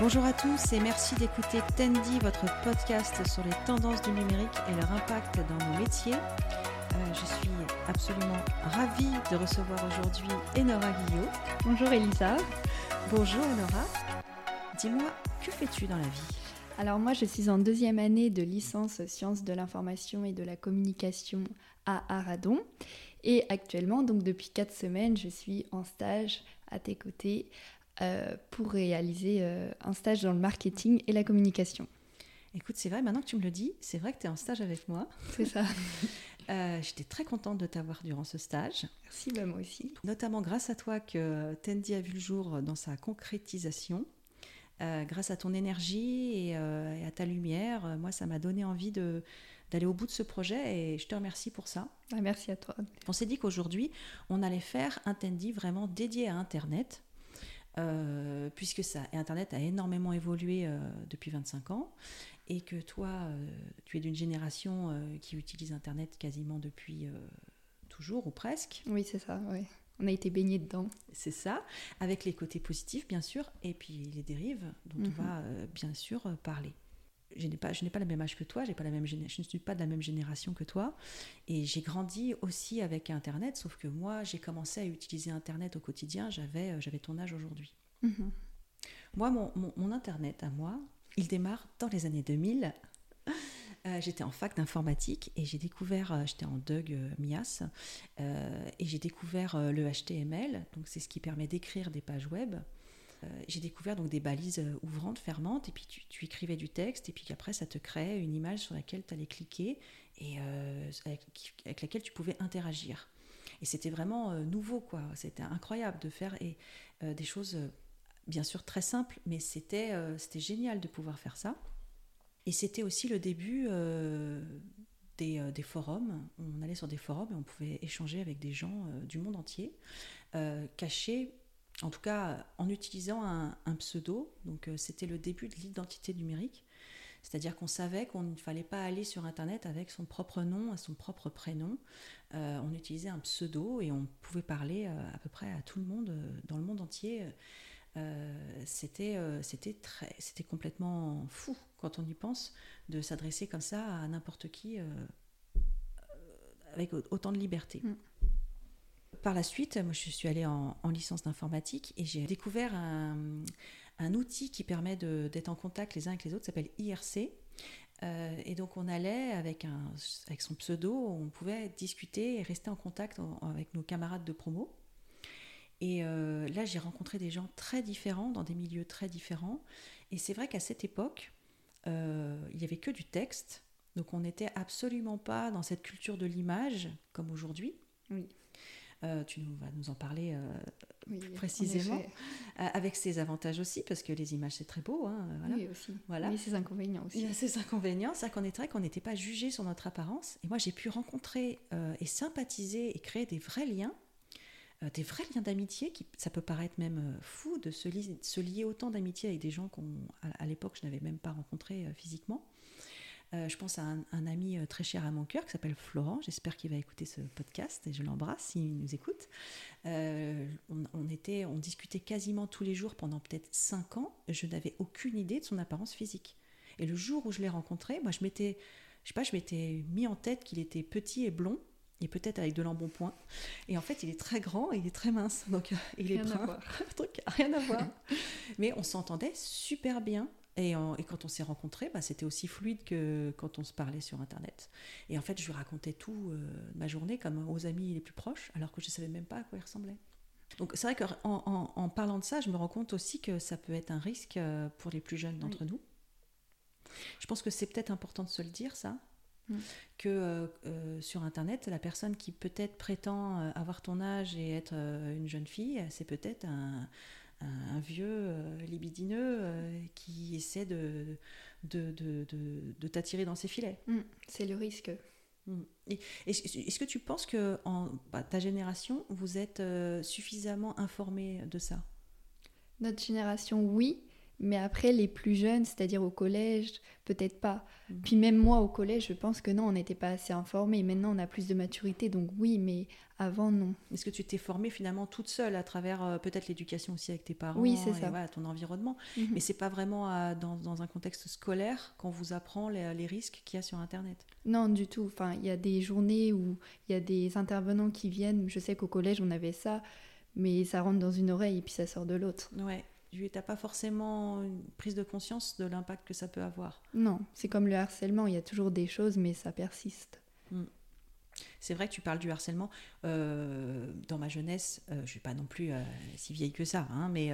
Bonjour à tous et merci d'écouter Tendy, votre podcast sur les tendances du numérique et leur impact dans nos métiers. Euh, je suis absolument ravie de recevoir aujourd'hui Enora Guillot. Bonjour Elisa. Bonjour Enora. Dis-moi, que fais-tu dans la vie? Alors moi, je suis en deuxième année de licence sciences de l'information et de la communication à Aradon. Et actuellement, donc depuis quatre semaines, je suis en stage à tes côtés pour réaliser euh, un stage dans le marketing et la communication. Écoute, c'est vrai, maintenant que tu me le dis, c'est vrai que tu es en stage avec moi. C'est ça. Euh, J'étais très contente de t'avoir durant ce stage. Merci, bah, moi aussi. Notamment grâce à toi que Tendy a vu le jour dans sa concrétisation. Euh, grâce à ton énergie et, euh, et à ta lumière, euh, moi, ça m'a donné envie d'aller au bout de ce projet et je te remercie pour ça. Ah, merci à toi. On s'est dit qu'aujourd'hui, on allait faire un Tendy vraiment dédié à Internet. Euh, puisque ça, Internet a énormément évolué euh, depuis 25 ans et que toi, euh, tu es d'une génération euh, qui utilise Internet quasiment depuis toujours ou presque. Oui, c'est ça, ouais. On a été baignés dedans. C'est ça, avec les côtés positifs bien sûr, et puis les dérives dont Mhm. on va euh, bien sûr parler. Je n'ai pas, je n'ai pas le même âge que toi, j'ai pas la même je ne suis pas de la même génération que toi, et j'ai grandi aussi avec Internet, sauf que moi j'ai commencé à utiliser Internet au quotidien, j'avais, euh, j'avais ton âge aujourd'hui. Mhm. Moi, mon, mon- mon Internet à moi, il démarre dans les années 2000. Euh, j'étais en fac d'informatique et j'ai découvert, euh, j'étais en Doug euh, Mias, euh, et j'ai découvert le HTML, donc c'est ce qui permet d'écrire des pages web. Euh, j'ai découvert donc des balises euh, ouvrantes, fermantes, et puis tu, écrivais du texte, et puis qu'après ça te créait une image sur laquelle tu allais cliquer et euh, avec, laquelle tu pouvais interagir. Et c'était vraiment nouveau, quoi. C'était incroyable de faire des choses, bien sûr, très simples, mais c'était génial de pouvoir faire ça. Et c'était aussi le début des, des forums. On allait sur des forums et on pouvait échanger avec des gens du monde entier, cachés, en tout cas en utilisant un, pseudo. Donc euh, c'était le début de l'identité numérique. C'est-à-dire qu'on savait qu'on ne fallait pas aller sur Internet avec son propre nom, son propre prénom. Euh, on utilisait un pseudo et on pouvait parler euh, à peu près à tout le monde dans le monde entier. C'était euh, complètement fou quand on y pense de s'adresser comme ça à n'importe qui avec au- autant de liberté. Mm. Par la suite, moi je suis allée en, en licence d'informatique et j'ai découvert un, outil qui permet d'être en contact les uns avec les autres, s'appelle IRC. Euh, et donc on allait avec, son pseudo, on pouvait discuter et rester en contact avec nos camarades de promo. Et euh, là, j'ai rencontré des gens très différents, dans des milieux très différents. Et c'est vrai qu'à cette époque, euh, il n'y avait que du texte. Donc on n'était absolument pas dans cette culture de l'image comme aujourd'hui. Oui. Euh, tu nous, vas nous en parler euh, Oui, Précisément. euh, avec ses avantages aussi, parce que les images c'est très beau. hein, voilà. Oui, aussi. Voilà. Oui, ses inconvénients Il y aussi. a ses inconvénients, c'est qu'on est vrai qu'on n'était pas jugé sur notre apparence. Et moi, j'ai pu rencontrer euh, et sympathiser et créer des vrais liens, euh, des vrais liens d'amitié. Qui, ça peut paraître même euh, fou de se, li- se lier autant d'amitié avec des gens qu'on, à, à l'époque, je n'avais même pas rencontrés euh, physiquement. Euh, je pense à un, un ami euh, très cher à mon cœur qui s'appelle Florent. J'espère qu'il va écouter ce podcast et je l'embrasse s'il nous écoute. Euh, on, on était, on discutait quasiment tous les jours pendant peut-être cinq ans. Je n'avais aucune idée de son apparence physique. Et le jour où je l'ai rencontré, moi je m'étais, je sais pas, je m'étais mis en tête qu'il était petit et blond. Et peut-être avec de l'embonpoint. Et en fait, il est très grand et il est très mince. Donc, il est Rien brun. truc, rien à voir. Mais on s'entendait super bien. Et, en- et quand on s'est rencontrés, bah, c'était aussi fluide que quand on se parlait sur Internet. Et en fait, je lui racontais tout euh, ma journée comme aux amis les plus proches, alors que je ne savais même pas à quoi il ressemblait. Donc c'est vrai qu'en en, en parlant de ça, je me rends compte aussi que ça peut être un risque euh, pour les plus jeunes d'entre nous. Je pense que c'est peut-être important de se le dire, ça. Mm. Que euh, euh, sur Internet, la personne qui peut-être prétend avoir ton âge et être une jeune fille, c'est peut-être un, un- un vieux euh, libidineux euh, qui essaie de, de, de, de- de t'attirer dans ses filets. Mm, C'est le risque. Mm. Est-ce que tu penses que en, bah, ta génération, vous êtes euh, suffisamment informé de ça? Notre génération, oui, Mais après, les plus jeunes, c'est-à-dire au collège, peut-être pas. Mm. Puis même moi, au collège, je pense que non, on n'était pas assez informés. Maintenant, on a plus de maturité, donc oui, mais avant, non. Est-ce que tu t'es formée finalement toute seule à travers euh, peut-être l'éducation aussi avec tes parents Oui, c'est ça. voilà, ton environnement? Mhm. Mais c'est pas vraiment à- dans, dans un contexte scolaire qu'on vous apprend les, les risques qu'il y a sur Internet? Non, du tout. Enfin, il y a des journées où il y a des intervenants qui viennent. Je sais qu'au collège, on avait ça, mais ça rentre dans une oreille et puis ça sort de l'autre. Ouais. Tu n'as pas forcément une prise de conscience de l'impact que ça peut avoir. Non, c'est comme le harcèlement. Il y a toujours des choses, mais ça persiste. C'est vrai que tu parles du harcèlement. Euh, dans ma jeunesse, euh, je ne suis pas non plus euh, si vieille que ça, hein, mais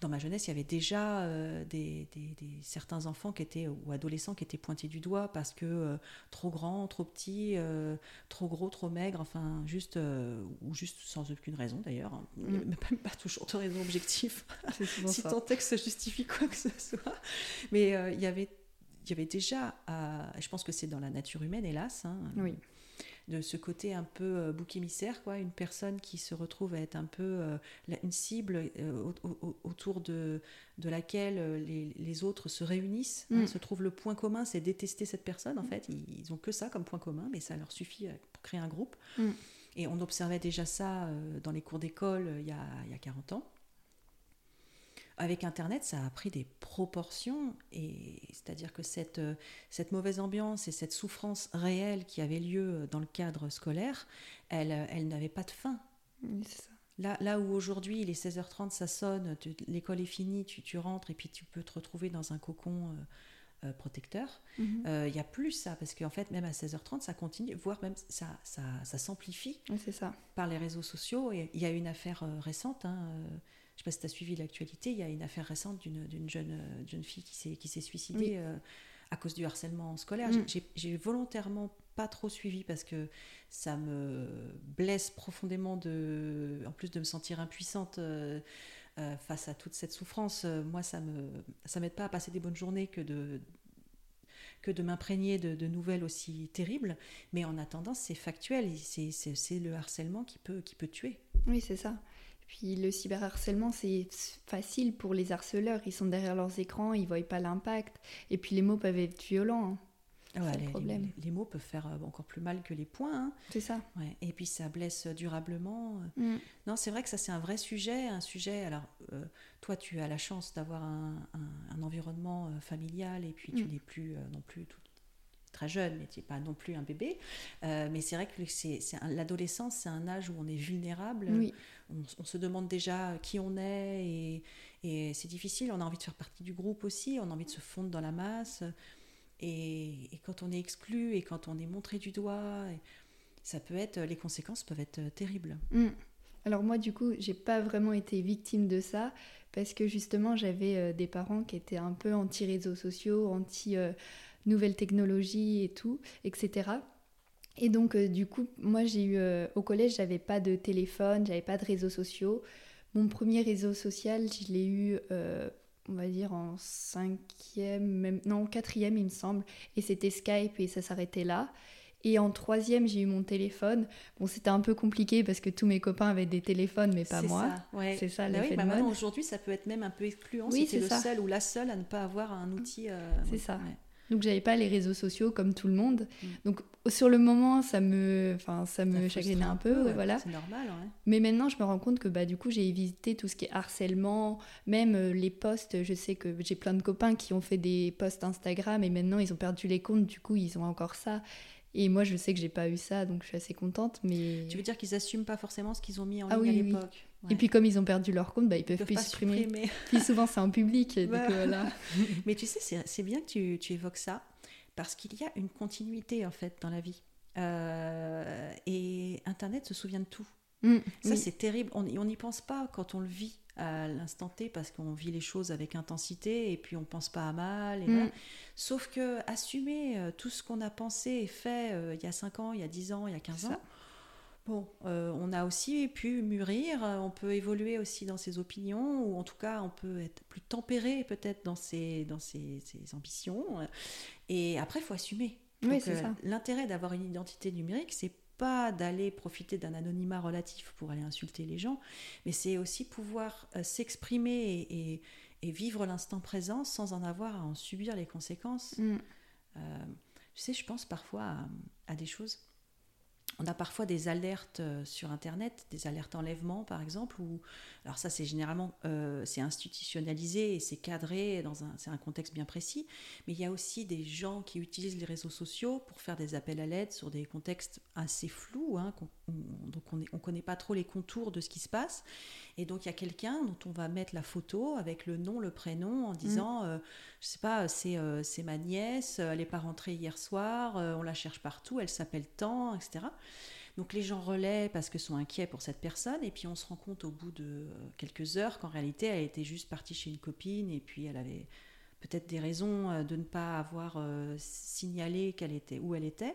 dans ma jeunesse, il y avait déjà des, des- des- certains enfants qui étaient, ou adolescents qui étaient pointés du doigt parce que trop grand, trop petit, trop gros, trop maigre, enfin, juste, ou juste sans aucune raison d'ailleurs, hein. Mm. même pas, pas toujours de raison objective si ça. ton texte justifie quoi que ce soit. Mais il y avait il y avait déjà, à- je pense que c'est dans la nature humaine, hélas, hein, Oui. De ce côté un peu euh, bouc émissaire, quoi, une personne qui se retrouve à être un peu euh, une cible euh, au- au- autour de, de laquelle les, les autres se réunissent, hein, Mm. se trouve le point commun, c'est détester cette personne, en fait. Ils, ils ont que ça comme point commun, mais ça leur suffit pour créer un groupe. Mm. Et on observait déjà ça dans les cours d'école il y, a, il y a 40 ans. Avec Internet, ça a pris des proportions, et c'est-à-dire que cette, euh, cette mauvaise ambiance et cette souffrance réelle qui avait lieu dans le cadre scolaire, elle, euh, elle n'avait pas de fin. Oui, c'est ça. Là, là où aujourd'hui, il est 16h30, ça sonne, tu- l'école est finie, tu, tu rentres et puis tu peux te retrouver dans un cocon euh, euh, protecteur, Mhm. euh, il y a plus ça, parce qu'en fait, même à 16h30, ça continue, voire même ça, ça, ça s'amplifie Oui, c'est ça. par les réseaux sociaux. Il y a une affaire euh, récente, hein, euh, sais pas si tu as suivi l'actualité, il y a une affaire récente d'une jeune, euh, jeune fille qui s'est suicidée Oui. euh, à cause du harcèlement scolaire. Mm. J'ai- volontairement pas trop suivi parce que ça me blesse profondément de, en plus de me sentir impuissante. euh, euh, face à toute cette souffrance, moi ça me ça m'aide pas à passer des bonnes journées que de que de m'imprégner de, de nouvelles aussi terribles, mais en attendant c'est factuel, c'est le harcèlement qui peut qui peut tuer. Oui, c'est ça. Puis le cyberharcèlement, c'est facile pour les harceleurs. Ils sont derrière leurs écrans, ils voient pas l'impact. Et puis les mots peuvent être violents. hein. Ah ouais, C'est le les, problème. les- les mots peuvent faire euh, encore plus mal que les points. hein. C'est ça. Ouais. Et puis ça blesse durablement. Mm. Non, c'est vrai que ça c'est un vrai sujet, un sujet. Alors euh, toi, tu as la chance d'avoir un, un- un environnement euh, familial et puis tu Mm. n'es plus euh, non plus tout- très jeune, mais tu n'es pas non plus un bébé. Euh, mais c'est vrai que c'est, l'adolescence, c'est un âge où on est vulnérable. Oui, On, on se demande déjà qui on est et, et c'est difficile. On a envie de faire partie du groupe aussi, on a envie de se fondre dans la masse. Et, et quand on est exclu et quand on est montré du doigt, ça peut être, les conséquences peuvent être terribles. Mm. Alors moi, du coup, j'ai pas vraiment été victime de ça parce que justement, j'avais euh, des parents qui étaient un peu anti-réseaux sociaux, anti-nouvelles technologies et tout, etc. Et donc, euh, du coup, moi, j'ai eu euh, au collège, j'avais pas de téléphone, j'avais pas de réseaux sociaux. Mon premier réseau social, je l'ai eu, euh, on va dire, en cinquième, même, non, quatrième, il me semble. Et c'était Skype et ça s'arrêtait là. Et en troisième, j'ai eu mon téléphone. Bon, c'était un peu compliqué parce que tous mes copains avaient des téléphones, mais pas C'est moi. ça, ouais. C'est ça, Bah oui, l'effet bah maintenant, mode. aujourd'hui, ça peut être même un peu excluant Oui, c'est le ça. seul ou la seule à ne pas avoir un outil. C'est ouais, ça. ouais. Donc, j'avais pas les réseaux sociaux comme tout le monde. Mm. Donc, sur le moment, ça me, enfin, ça me chagrinait un peu, ouais, voilà. C'est normal, ouais. Mais maintenant, je me rends compte que bah, du coup, j'ai évité tout ce qui est harcèlement, même euh, les posts. Je sais que j'ai plein de copains qui ont fait des posts Instagram et maintenant, ils ont perdu les comptes. Du coup, ils ont encore ça. Et moi, je sais que j'ai pas eu ça, donc je suis assez contente. Mais... Tu veux dire qu'ils assument pas forcément ce qu'ils ont mis en Ah ligne oui, à oui. Et puis, comme ils ont perdu leur compte, bah, ils peuvent, Ils peuvent plus supprimer. supprimer. Puis souvent, c'est en public. et Bah. voilà. Mais tu sais, c'est c'est bien que tu, tu évoques ça, parce qu'il y a une continuité en fait dans la vie. Euh, et Internet se souvient de tout. Mm, Ça, oui. c'est terrible. On n'y pense pas quand on le vit à l'instant T, parce qu'on vit les choses avec intensité et puis on pense pas à mal. Et Mm. voilà. Sauf que assumer euh, tout ce qu'on a pensé et fait euh, il y a 5 ans, il y a 10 ans, il y a 15 Ça. ans, Bon, euh, on a aussi pu mûrir, euh, on peut évoluer aussi dans ses opinions, ou en tout cas on peut être plus tempéré peut-être dans ses, dans ses, ses ambitions. Et après, il faut assumer. Oui, euh, ça. L'intérêt d'avoir une identité numérique, c'est pas d'aller profiter d'un anonymat relatif pour aller insulter les gens, mais c'est aussi pouvoir euh, s'exprimer et, et- et vivre l'instant présent sans en avoir à en subir les conséquences. Mm. Tu sais, je pense parfois à, à des choses on a parfois des alertes euh, sur Internet, des alertes enlèvement par exemple, ou alors ça c'est généralement euh, institutionnalisé et c'est cadré dans un c'est un contexte bien précis, mais il y a aussi des gens qui utilisent les réseaux sociaux pour faire des appels à l'aide sur des contextes assez flous, hein, donc on ne connaît pas trop les contours de ce qui se passe, et donc il y a quelqu'un dont on va mettre la photo avec le nom, le prénom, en disant, je mm. euh, je sais pas, c'est ma nièce, elle n'est pas rentrée hier soir, on la cherche partout, elle s'appelle tant, etc. Donc les gens relaient parce que sont inquiets pour cette personne, et puis on se rend compte au bout de euh, quelques heures qu'en réalité elle était juste partie chez une copine, et puis elle avait peut-être des raisons euh, de ne pas avoir euh, signalé qu'elle était où elle était.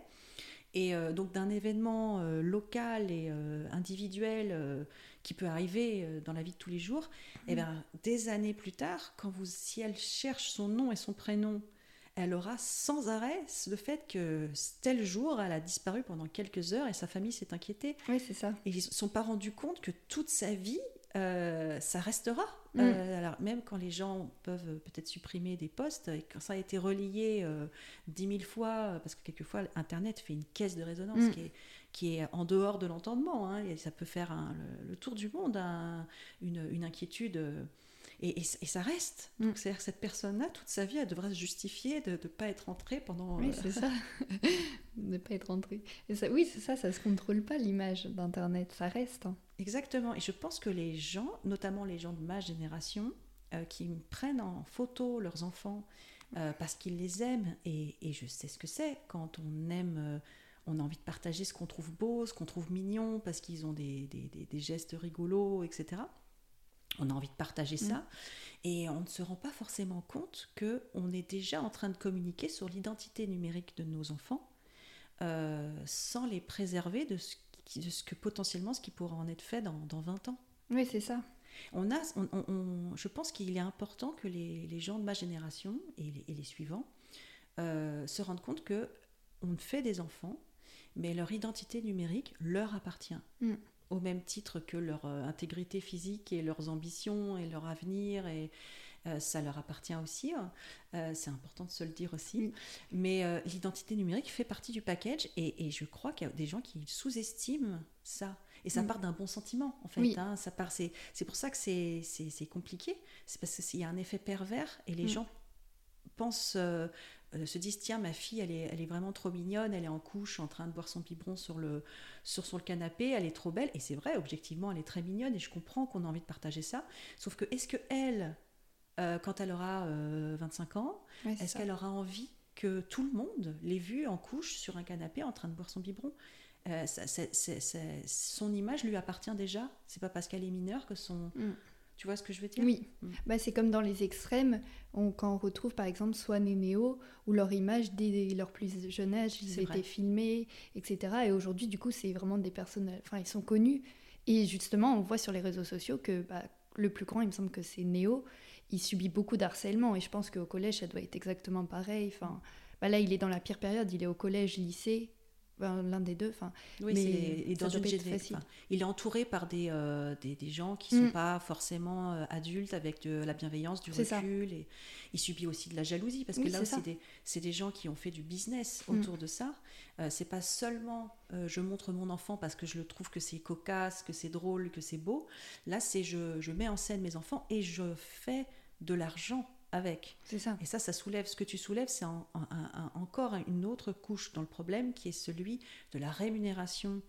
Et donc d'un événement local et individuel qui peut arriver dans la vie de tous les jours, et eh mmh. bien des années plus tard, quand vous, si elle cherche son nom et son prénom elle aura sans arrêt le fait que tel jour, elle a disparu pendant quelques heures et sa famille s'est inquiétée. Oui, c'est ça. Et ils ne sont pas rendus compte que toute sa vie, euh, ça restera. Mm. Euh, alors même quand les gens peuvent peut-être supprimer des posts, et quand ça a été relié dix mille fois, parce que quelquefois Internet fait une caisse de résonance mm. qui, est, qui est en dehors de l'entendement, hein, et ça peut faire le, tour du monde, une, une, inquiétude et, ça reste. Mm. Donc, c'est-à-dire que cette personne-là, toute sa vie, elle devra se justifier de ne pas être entrée pendant. Oui, euh, c'est ça. ne pas être entrée. Et ça, oui, c'est ça, ça ne se contrôle pas l'image d'Internet, ça reste. Hein. Exactement. Et je pense que les gens, notamment les gens de ma génération, euh, qui prennent en photo leurs enfants euh, parce qu'ils les aiment, et, et, je sais ce que c'est quand on aime on a envie de partager ce qu'on trouve beau, ce qu'on trouve mignon, parce qu'ils ont des, des, des, gestes rigolos, etc on a envie de partager ça. Mm. Et on ne se rend pas forcément compte que on est déjà en train de communiquer sur l'identité numérique de nos enfants euh, sans les préserver de ce, de ce, que potentiellement ce qui pourra en être fait dans, dans 20 ans. Oui, c'est ça. On a, on, je pense qu'il est important que les, les, gens de ma génération et les, et les suivants euh, se rendent compte que on fait des enfants, mais leur identité numérique leur appartient. Mm au même titre que leur euh, intégrité physique et leurs ambitions et leur avenir et euh, ça leur appartient aussi. Hein. Euh, c'est important de se le dire aussi. Mais l'identité numérique fait partie du package et, je crois qu'il y a des gens qui sous-estiment ça. Et ça part d'un bon sentiment, en fait. Hein. Ça part, c'est, pour ça que c'est, compliqué. C'est parce qu'il y a un effet pervers et les mm. gens pensent se disent tiens ma fille elle est, elle est vraiment trop mignonne, elle est en couche en train de boire son biberon sur le, sur, sur le canapé, elle est trop belle et c'est vrai objectivement elle est très mignonne et je comprends qu'on a envie de partager ça. Sauf que est-ce que elle, euh, quand elle aura 25 euh, ans, est-ce qu'elle aura envie que tout le monde l'ait vue en couche sur un canapé en train de boire son biberon? Son image lui appartient déjà. C'est pas parce qu'elle est mineure que son, mm. Tu vois ce que je veux dire Oui. Mm. Bah, c'est comme dans les extrêmes, quand on retrouve par exemple Swan et Néo, où leur image dès leur plus jeune âge, ils étaient filmés, etc. Et aujourd'hui, du coup, c'est vraiment des personnes, enfin, ils sont connus. Et justement, on voit sur les réseaux sociaux que bah, le plus grand, il me semble que c'est Néo, il subit beaucoup d'harcèlement. Et je pense qu'au collège, ça doit être exactement pareil. Enfin, bah, là, il est dans la pire période, il est au collège, lycée, l'un des deux. Enfin, oui, mais dans une il est entouré par des, euh, des, des, gens qui ne sont mm. pas forcément euh, adultes avec de la bienveillance, du recul. Et il subit aussi de la jalousie parce que là, c'est des, des, gens qui ont fait du business mm. autour de ça. Euh, c'est pas seulement je montre mon enfant parce que je le trouve que c'est cocasse, que c'est drôle, que c'est beau. Là, c'est je, je mets en scène mes enfants et je fais de l'argent avec. C'est ça. Et ça, ça soulève. Ce que tu soulèves, c'est encore une autre couche dans le problème qui est celui de la rémunération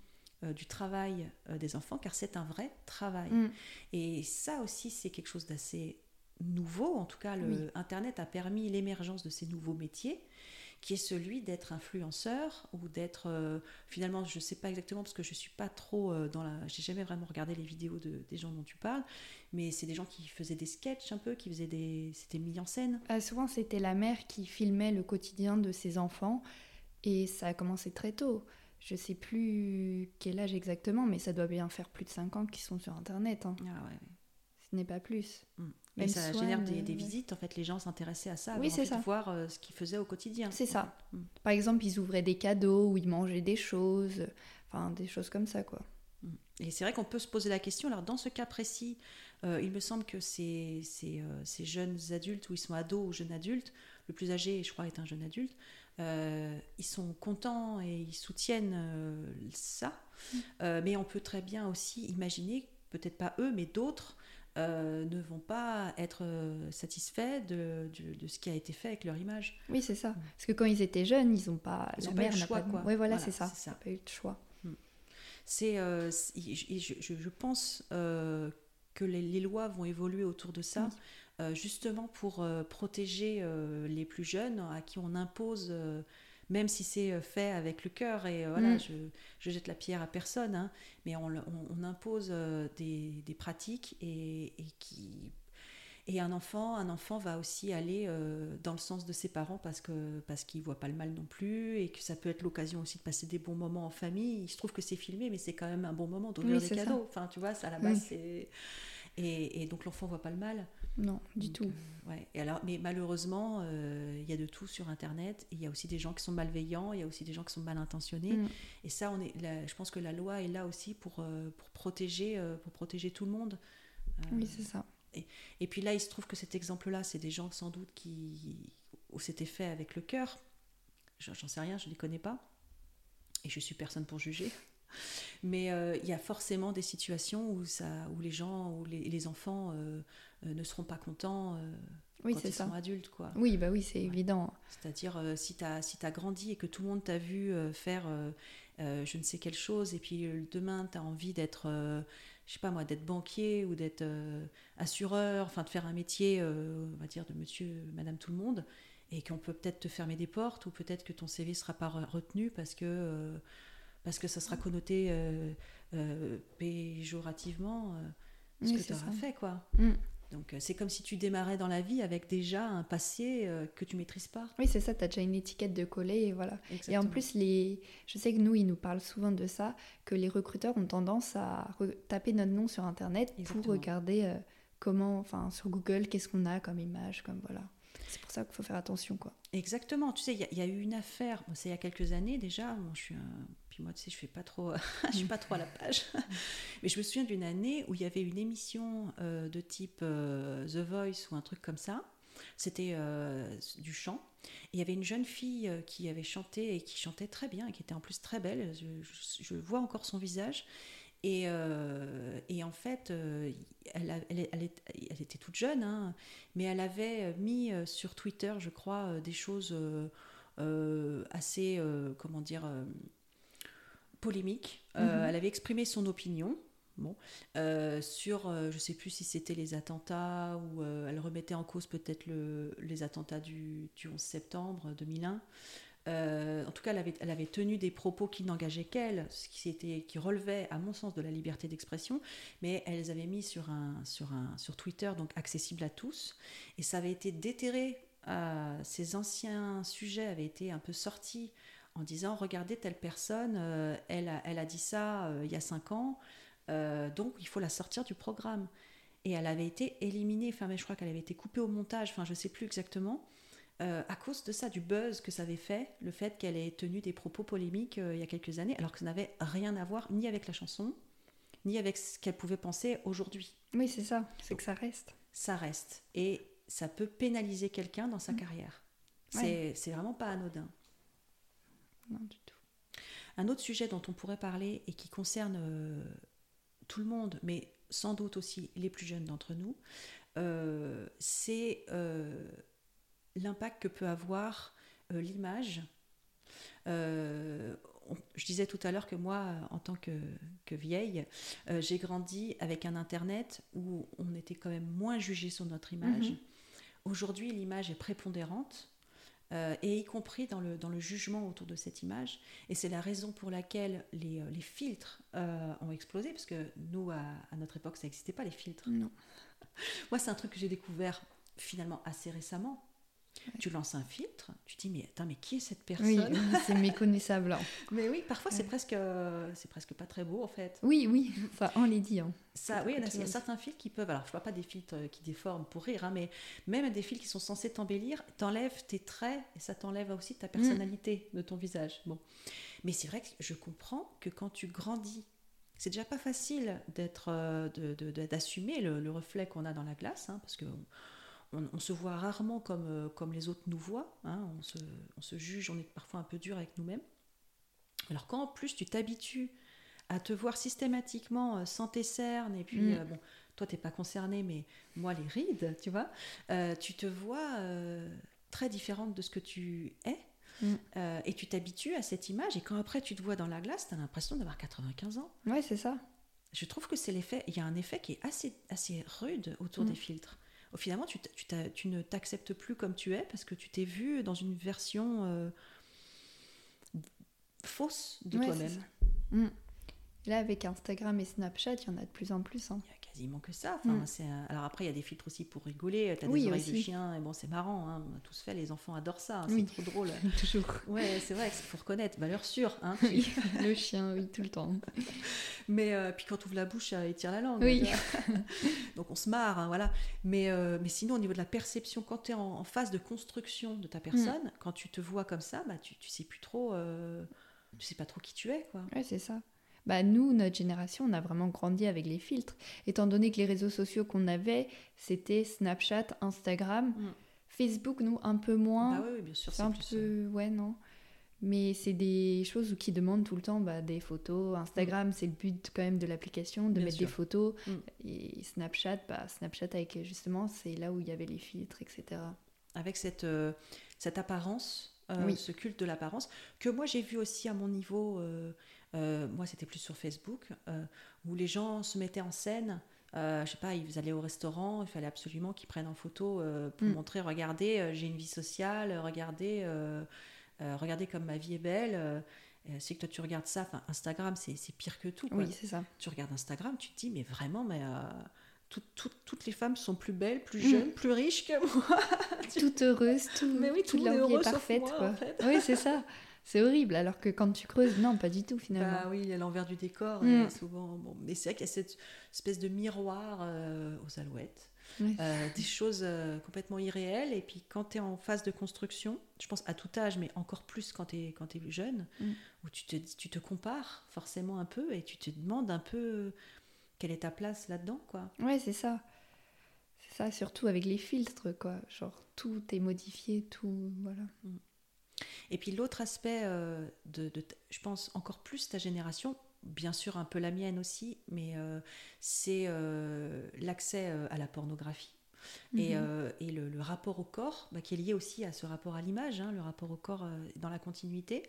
euh, du travail euh, des enfants, car c'est un vrai travail. Mm. Et ça aussi, c'est quelque chose d'assez nouveau. En tout cas, le Internet a permis l'émergence de ces nouveaux métiers qui est celui d'être influenceur ou d'être euh, finalement je ne sais pas exactement parce que je suis pas trop euh, dans la j'ai jamais vraiment regardé les vidéos de, des gens dont tu parles mais c'est des gens qui faisaient des sketchs un peu qui faisaient des c'était mis en scène euh, souvent c'était la mère qui filmait le quotidien de ses enfants et ça a commencé très tôt je sais plus quel âge exactement mais ça doit bien faire plus de 5 ans qu'ils sont sur internet hein. ah ouais, ce n'est pas plus mm. Mais ça génère des, visites, en fait, les gens s'intéressaient à ça, oui, c'est ça. voir euh, ce qu'ils faisaient au quotidien. C'est ça. Mm. Par exemple, ils ouvraient des cadeaux ou ils mangeaient des choses, enfin des choses comme ça, quoi. Mm. Et c'est vrai qu'on peut se poser la question. Alors, dans ce cas précis, euh, il me semble que ces, ces, euh, ces, jeunes adultes, ou ils sont ados ou jeunes adultes, le plus âgé, je crois, est un jeune adulte, euh, ils sont contents et ils soutiennent ça. Mm. mais on peut très bien aussi imaginer, peut-être pas eux, mais d'autres, ne vont pas être satisfaits de, de, ce qui a été fait avec leur image. Oui, c'est ça. Mm. Parce que quand ils étaient jeunes, ils n'ont pas. Ils la mère n'a pas. Quoi. Oui, voilà, c'est ça. ça. pas eu de choix. C'est, euh, je, je, pense euh, que les, lois vont évoluer autour de ça, euh, justement pour protéger les plus jeunes à qui on impose même si c'est fait avec le cœur, et voilà, mm. je, je, jette la pierre à personne, hein, mais on, on, impose des, des, pratiques et, et, qui et un enfant, un enfant va aussi aller euh, dans le sens de ses parents parce que parce qu'il voit pas le mal non plus et que ça peut être l'occasion aussi de passer des bons moments en famille. Il se trouve que c'est filmé, mais c'est quand même un bon moment d'ouvrir des cadeaux. Enfin, tu vois, ça à la base c'est et, et, donc l'enfant voit pas le mal. Non, du tout. Euh, ouais. Et alors, mais malheureusement, euh, il y a de tout sur Internet. Il y a aussi des gens qui sont malveillants, il y a aussi des gens qui sont mal intentionnés. Mm. Et ça, on est, je pense que la loi est là aussi pour, pour, protéger, pour protéger tout le monde. oui, c'est ça. Et, puis là, il se trouve que cet exemple-là, c'est des gens sans doute qui où c'était fait avec le cœur. J'en sais rien, je ne les connais pas. Et je suis personne pour juger. Mais euh, il y a forcément des situations où, ça, où les gens, où les, enfants euh, euh, ne seront pas contents oui, quand ils ça. sont adultes. Quoi. Oui, bah oui, c'est évident. C'est-à-dire, si tu as, si as grandi et que tout le monde t'a vu faire je ne sais quelle chose, et puis demain, tu as envie d'être je sais pas moi, d'être banquier ou d'être euh, assureur, enfin de faire un métier, euh, on va dire, de monsieur, madame tout le monde, et qu'on peut peut-être te fermer des portes, ou peut-être que ton CV sera pas retenu parce que, euh, parce que ça sera connoté péjorativement ce que tu auras fait, quoi. Mm. Donc c'est comme si tu démarrais dans la vie avec déjà un passé que tu maîtrises pas. Oui, c'est ça, tu as déjà une étiquette de coller et voilà. Et en plus, les... je sais que nous, ils nous parlent souvent de ça, que les recruteurs ont tendance à taper notre nom sur Internet pour regarder comment, enfin sur Google, qu'est-ce qu'on a comme image, comme voilà. C'est pour ça qu'il faut faire attention, quoi. Exactement. Tu sais, il y, a eu une affaire, c'est il y a quelques années déjà. je suis Puis moi, tu sais, je fais pas trop, je suis pas trop à la page. Mais je me souviens d'une année où il y avait une émission euh, de type euh, The Voice ou un truc comme ça. C'était euh, du chant. il y avait une jeune fille qui avait chanté et qui chantait très bien et qui était en plus très belle. je vois encore son visage. Euh, et, en fait, euh, elle, elle, était toute jeune, hein, mais elle avait mis sur Twitter, je crois, des choses assez, comment dire, polémiques. Mm-hmm. Elle avait exprimé son opinion. Bon, sur, je ne sais plus si c'était les attentats ou elle remettait en cause peut-être le, les attentats du, du 11 septembre 2001. Euh, en tout cas, elle avait, tenu des propos qui n'engageaient qu'elle, ce qui, était, qui relevait, à mon sens, de la liberté d'expression, mais elles les avait mis sur, un, sur, un, sur Twitter, donc accessible à tous, et ça avait été déterré. Euh, ces anciens sujets avaient été un peu sortis en disant regardez telle personne, euh, elle, a, elle, a, dit ça il y a cinq ans, donc il faut la sortir du programme. Et elle avait été éliminée, enfin, mais je crois qu'elle avait été coupée au montage, enfin, je ne sais plus exactement. Euh, à cause de ça, du buzz que ça avait fait, le fait qu'elle ait tenu des propos polémiques euh, il y a quelques années, alors que ça n'avait rien à voir ni avec la chanson, ni avec ce qu'elle pouvait penser aujourd'hui. Oui, c'est ça, c'est que ça reste. Ça reste. Et ça peut pénaliser quelqu'un dans sa mm. carrière. C'est vraiment pas anodin. Non, du tout. Un autre sujet dont on pourrait parler et qui concerne euh, tout le monde, mais sans doute aussi les plus jeunes d'entre nous, c'est l'impact que peut avoir euh, l'image. Euh, je disais tout à l'heure que moi, en tant que, vieille, euh, j'ai grandi avec un Internet où on était quand même moins jugé sur notre image. Mhm. Aujourd'hui, l'image est prépondérante. Et y compris dans le, dans le jugement autour de cette image. Et c'est la raison pour laquelle les, les filtres ont explosé, parce que nous, à, à notre époque, ça n'existait pas, les filtres. Non. Moi, c'est un truc que j'ai découvert finalement assez récemment. Tu lances un filtre, tu dis mais attends mais qui est cette personne Oui, c'est méconnaissable. Hein. mais oui, parfois c'est presque c'est presque pas très beau en fait. Oui, oui, enfin on les dit. Hein. Ça, oui, il y, a, certains filtres qui peuvent. Alors je vois pas des filtres qui déforment pour rire, hein, mais même des filtres qui sont censés t'embellir, t'enlèvent tes traits et ça t'enlève aussi ta personnalité de ton visage. Bon, mais c'est vrai que je comprends que quand tu grandis c'est déjà pas facile d'être, euh, d'assumer le, le reflet qu'on a dans la glace, hein, parce que on, on se voit rarement comme, euh, comme les autres nous voient. hein, on, se, on se juge, on est parfois un peu dur avec nous-mêmes. Alors quand en plus tu t'habitues à te voir systématiquement euh, sans tes cernes, et puis, Mm. euh, bon, toi t'es pas concerné, mais moi les rides, tu vois, euh, tu te vois euh, très différente de ce que tu es. Mm. Euh, et tu t'habitues à cette image, et quand après tu te vois dans la glace, tu as l'impression d'avoir 95 ans. Ouais, c'est ça. Je trouve que c'est l'effet, il y a un effet qui est assez, assez rude autour Mm. des filtres. Finalement, tu, tu, ne t'acceptes plus comme tu es parce que tu t'es vu dans une version euh, fausse de Ouais, toi-même. Mm. Là, avec Instagram et Snapchat, il y en a de plus en plus. hein. Il quasiment que ça. Enfin, Mm. c'est Alors après, il y a des filtres aussi pour rigoler. Tu as Oui, des oreilles de chien, et bon, c'est marrant. hein, On a tous fait, les enfants adorent ça. hein, Oui. C'est trop drôle. Toujours. Ouais, c'est vrai qu'il faut reconnaître, valeur sûre. Hein, Oui, le chien, oui, tout le temps. Mais euh, puis quand tu ouvres la bouche, euh, il tire la langue. Oui. vois. Donc on se marre, hein, voilà. Mais, euh, mais sinon, au niveau de la perception, quand tu es en, en phase de construction de ta personne, quand tu te vois comme ça, bah, tu, tu sais plus trop, euh, tu sais pas trop qui tu es, quoi. Ouais, c'est ça. Bah, nous, notre génération, on a vraiment grandi avec les filtres. Étant donné que les réseaux sociaux qu'on avait, c'était Snapchat, Instagram, Mm. Facebook, nous, un peu moins. Bah oui, oui, bien sûr, c'est un plus. euh, peu. Ouais, non. Mais c'est des choses qui demandent tout le temps bah, des photos. Instagram, c'est le but quand même de l'application, de Bien mettre sûr. des photos. Mm. Et Snapchat, bah, Snapchat avec justement, c'est là où il y avait les filtres, etc. avec cette, euh, cette apparence, euh, Oui. ce culte de l'apparence, que moi j'ai vu aussi à mon niveau, euh, euh, moi c'était plus sur Facebook, euh, où les gens se mettaient en scène. Euh, je sais pas, ils allaient au restaurant, il fallait absolument qu'ils prennent en photo euh, pour Mm. montrer, regardez, j'ai une vie sociale, regardez, regardez comme ma vie est belle. c'est que toi tu regardes ça, enfin Instagram c'est pire que tout. quoi. Oui, c'est ça. Tu regardes Instagram, tu te dis mais vraiment, mais tout- tout- toutes les femmes sont plus belles, plus Mm. jeunes, plus riches que moi. Toute heureuse, tout, Mais oui, tout est parfaite. moi, quoi. en fait. Oui, c'est ça. C'est horrible. Alors que quand tu creuses, non, pas du tout finalement. Bah oui, il y a l'envers du décor, Mm. souvent. Bon, mais c'est vrai qu'il y a cette espèce de miroir euh, aux alouettes, Oui. euh, des choses euh, complètement irréelles. Et puis quand tu es en phase de construction, je pense à tout âge, mais encore plus quand tu es, quand es jeune, Mm. où tu te, tu te compares forcément un peu et tu te demandes un peu quelle est ta place là-dedans, quoi. Ouais, c'est ça. C'est ça, surtout avec les filtres, quoi. Genre, tout est modifié, tout. Voilà. Et puis l'autre aspect euh, de, je pense encore plus ta génération, bien sûr un peu la mienne aussi, mais euh, c'est euh, l'accès à la pornographie. Et, Mhm. et le, le rapport au corps, bah, qui est lié aussi à ce rapport à l'image, hein, le rapport au corps dans la continuité.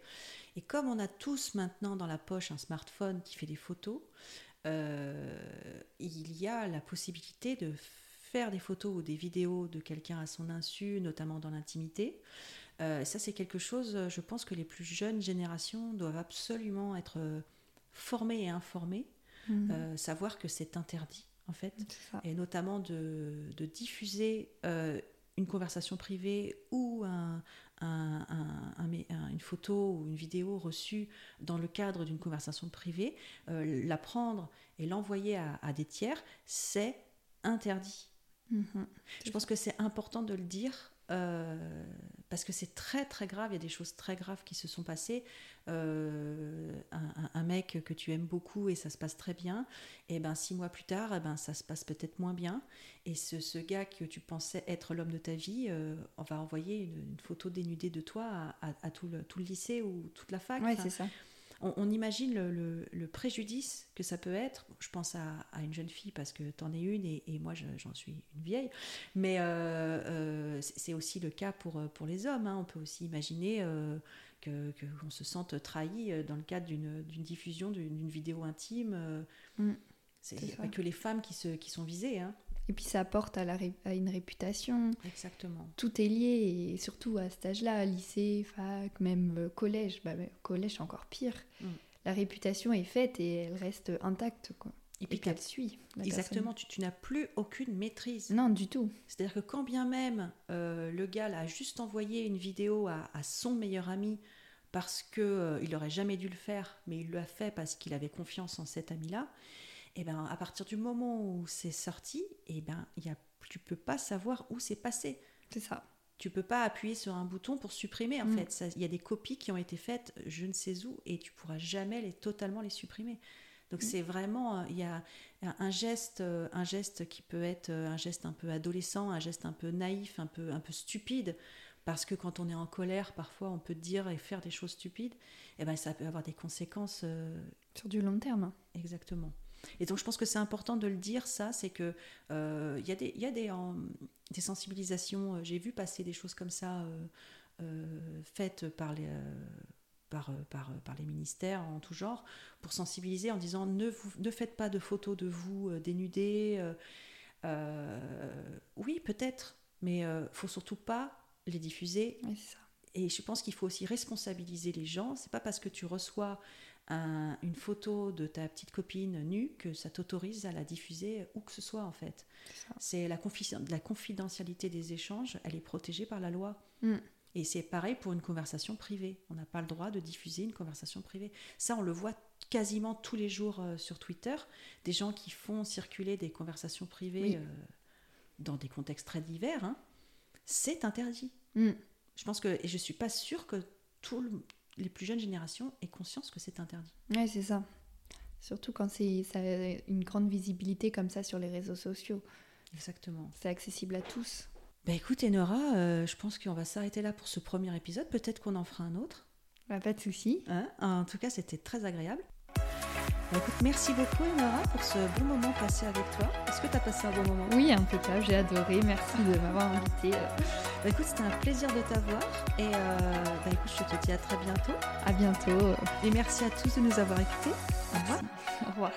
Et comme on a tous maintenant dans la poche un smartphone qui fait des photos, il y a la possibilité de faire des photos ou des vidéos de quelqu'un à son insu, notamment dans l'intimité. Euh, ça, c'est quelque chose, euh, je pense que les plus jeunes générations doivent absolument être euh, formées et informées, Mhm. euh, savoir que c'est interdit, en fait et notamment de, de diffuser euh, une conversation privée ou un- un- un- une photo ou une vidéo reçue dans le cadre d'une conversation privée, la prendre et l'envoyer à, à des tiers, c'est interdit. Mhm. Je pense que c'est important de le dire euh, parce que c'est très très grave. Il y a des choses très graves qui se sont passées. Euh, un, mec que tu aimes beaucoup et ça se passe très bien, et ben six mois plus tard, eh ben ça se passe peut-être moins bien. Et ce, ce gars que tu pensais être l'homme de ta vie, euh, on va envoyer une, une photo dénudée de toi à, à- à tout, le, tout le lycée ou toute la fac. Ouais, c'est ça. On, on imagine le, le- le préjudice que ça peut être. Je pense à, à une jeune fille parce que t'en es une et, et moi je- j'en suis une vieille. Mais euh, euh, c'est aussi le cas pour, euh, pour les hommes. hein. On peut aussi imaginer euh, que qu'on se sente trahi dans le cadre d'une diffusion d'une vidéo intime. euh. Mm. C'est C'est il n'y a ça. pas que les femmes qui, se, qui sont visées. hein. Et puis ça apporte à, la ré- à une réputation. Exactement. Tout est lié, et surtout à cet âge-là, lycée, fac, même euh, collège. Bah, mais collège, encore pire. Mm. La réputation est faite et elle reste intacte, quoi. Et puis qu'elle suit. Exactement, tu, tu n'as plus aucune maîtrise. Non, du tout. C'est-à-dire que quand bien même euh, le gars a juste envoyé une vidéo à, à son meilleur ami parce que euh, il aurait jamais dû le faire, mais il l'a fait parce qu'il avait confiance en cet ami-là, et ben à partir du moment où c'est sorti, et ben il y a, tu peux pas savoir où c'est passé. C'est ça. Tu peux pas appuyer sur un bouton pour supprimer. En Mm. fait, il y a des copies qui ont été faites, je ne sais où, et tu pourras jamais les totalement les supprimer. Donc Mm. c'est vraiment, euh, il y a un geste, euh, un geste qui peut être euh, un geste un peu adolescent, un geste un peu naïf, un peu, un peu stupide, parce que quand on est en colère, parfois on peut dire et faire des choses stupides, et ben ça peut avoir des conséquences euh, Sur du long terme. Exactement. Et donc je pense que c'est important de le dire, ça, c'est que euh, il y a des, y a des, euh, des sensibilisations, euh, j'ai vu passer des choses comme ça euh, faites par les, par, par, par les ministères en tout genre, pour sensibiliser en disant ne, vous, ne faites pas de photos de vous euh, oui, peut-être, mais euh, faut surtout pas les diffuser Oui, c'est ça. et je pense qu'il faut aussi responsabiliser les gens. C'est pas parce que tu reçois un- une photo de ta petite copine nue que ça t'autorise à la diffuser où que ce soit en fait. C'est la, confi- la confidentialité des échanges, elle est protégée par la loi. Mm. Et c'est pareil pour une conversation privée. On n'a pas le droit de diffuser une conversation privée. Ça, on le voit quasiment tous les jours euh, sur Twitter. Des gens qui font circuler des conversations privées Oui. euh, dans des contextes très divers. hein. C'est interdit. Mm. Je pense que, et je suis pas sûre que tous le- les plus jeunes générations aient conscience que c'est interdit. Ouais, c'est ça. Surtout quand c'est ça a une grande visibilité comme ça sur les réseaux sociaux. Exactement. C'est accessible à tous. Bah écoute, Enora, euh, je pense qu'on va s'arrêter là pour ce premier épisode. Peut-être qu'on en fera un autre. Bah, pas de souci. hein? en tout cas, c'était très agréable. Bah écoute, merci beaucoup, Enora, pour ce bon moment passé avec toi. Est-ce que tu as passé un bon moment? Oui, impeccable, j'ai adoré. Merci de m'avoir invité. Bah écoute, c'était un plaisir de t'avoir. Et euh, bah écoute, je te dis à très bientôt. À bientôt. Et merci à tous de nous avoir écoutés. Au revoir. Au revoir.